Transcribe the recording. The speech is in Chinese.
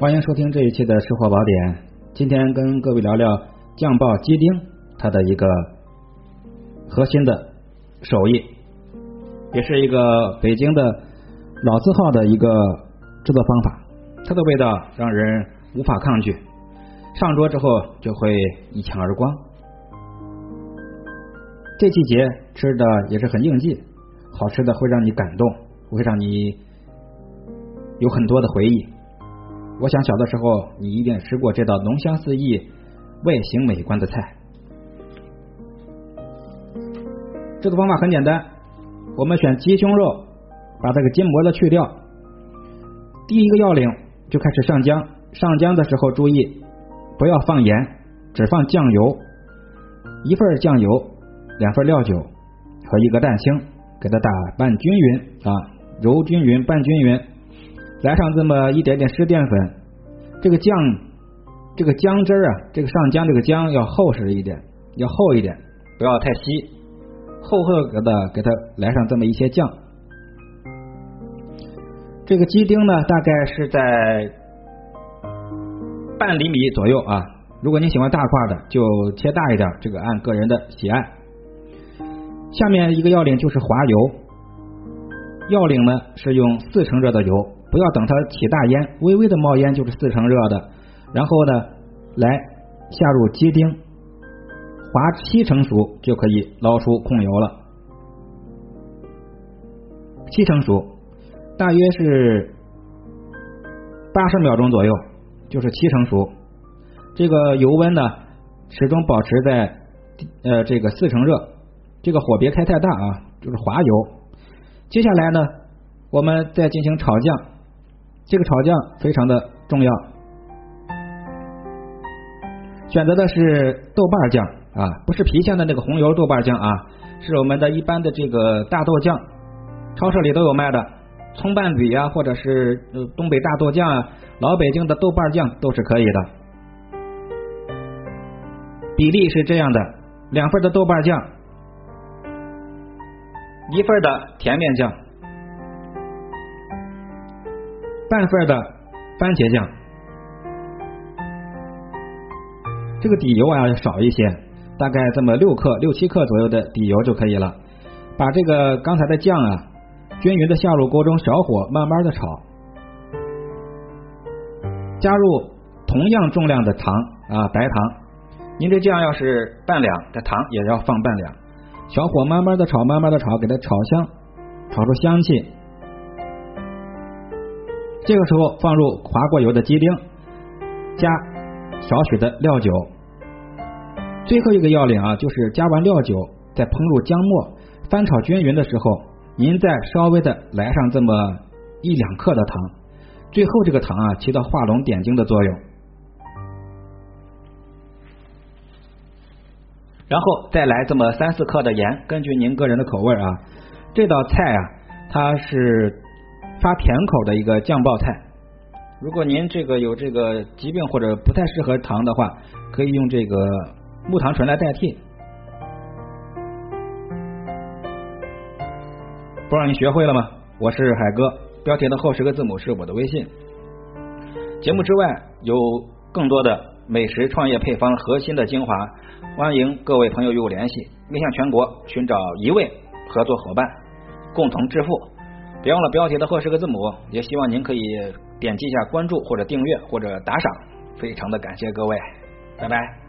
欢迎收听这一期的《吃货宝典》。今天跟各位聊聊酱爆鸡丁，它的一个核心的手艺，也是一个北京的老字号的一个制作方法。它的味道让人无法抗拒，上桌之后就会一抢而光。这季节吃的也是很应季，好吃的会让你感动，会让你有很多的回忆。我想小的时候你一定吃过这道浓香四溢、外形美观的菜。制作方法很简单，我们选鸡胸肉，把这个筋膜的去掉。第一个要领就开始上浆，上浆的时候注意不要放盐，只放酱油，一份酱油，两份料酒和一个蛋清，给它打拌均匀啊，揉均匀，拌均匀。来上这么一点点湿淀粉，这个酱，这个姜汁啊，这个上浆这个姜要厚实一点，要厚一点，不要太稀，厚厚的给它来上这么一些酱。这个鸡丁呢，大概是在半厘米左右啊。如果你喜欢大块的，就切大一点，这个按个人的喜爱。下面一个要领就是滑油，要领呢是用四成热的油。不要等它起大烟，微微的冒烟就是四成热的。然后呢，来下入鸡丁，滑七成熟就可以捞出控油了。七成熟，大约是八十秒钟左右，就是七成熟。这个油温呢，始终保持在呃这个四成热，这个火别开太大啊，就是滑油。接下来呢，我们再进行炒酱。这个炒酱非常的重要，选择的是豆瓣酱啊，不是郫县的那个红油豆瓣酱啊，是我们的一般的这个大豆酱，超市里都有卖的，葱拌比呀，或者是东北大豆酱啊，老北京的豆瓣酱都是可以的。比例是这样的：两份的豆瓣酱，一份的甜面酱。半份的番茄酱，这个底油啊要少一些，大概这么六克、六七克左右的底油就可以了。把这个刚才的酱啊均匀的下入锅中，小火慢慢的炒，加入同样重量的糖啊白糖。您这酱要是半两，这糖也要放半两。小火慢慢的炒，慢慢的炒，给它炒香，炒出香气。这个时候放入滑过油的鸡丁，加少许的料酒。最后一个要领啊，就是加完料酒，再烹入姜末，翻炒均匀的时候，您再稍微的来上这么一两克的糖。最后这个糖啊，起到画龙点睛的作用。然后再来这么三四克的盐，根据您个人的口味啊。这道菜啊，它是。发甜口的一个酱爆菜，如果您这个有这个疾病或者不太适合糖的话，可以用这个木糖醇来代替。不让你学会了吗？我是海哥，标题的后十个字母是我的微信。节目之外有更多的美食创业配方核心的精华，欢迎各位朋友与我联系，面向全国寻找一位合作伙伴，共同致富。别忘了标题的赫十个字母，也希望您可以点击一下关注或者订阅或者打赏，非常的感谢各位，拜拜。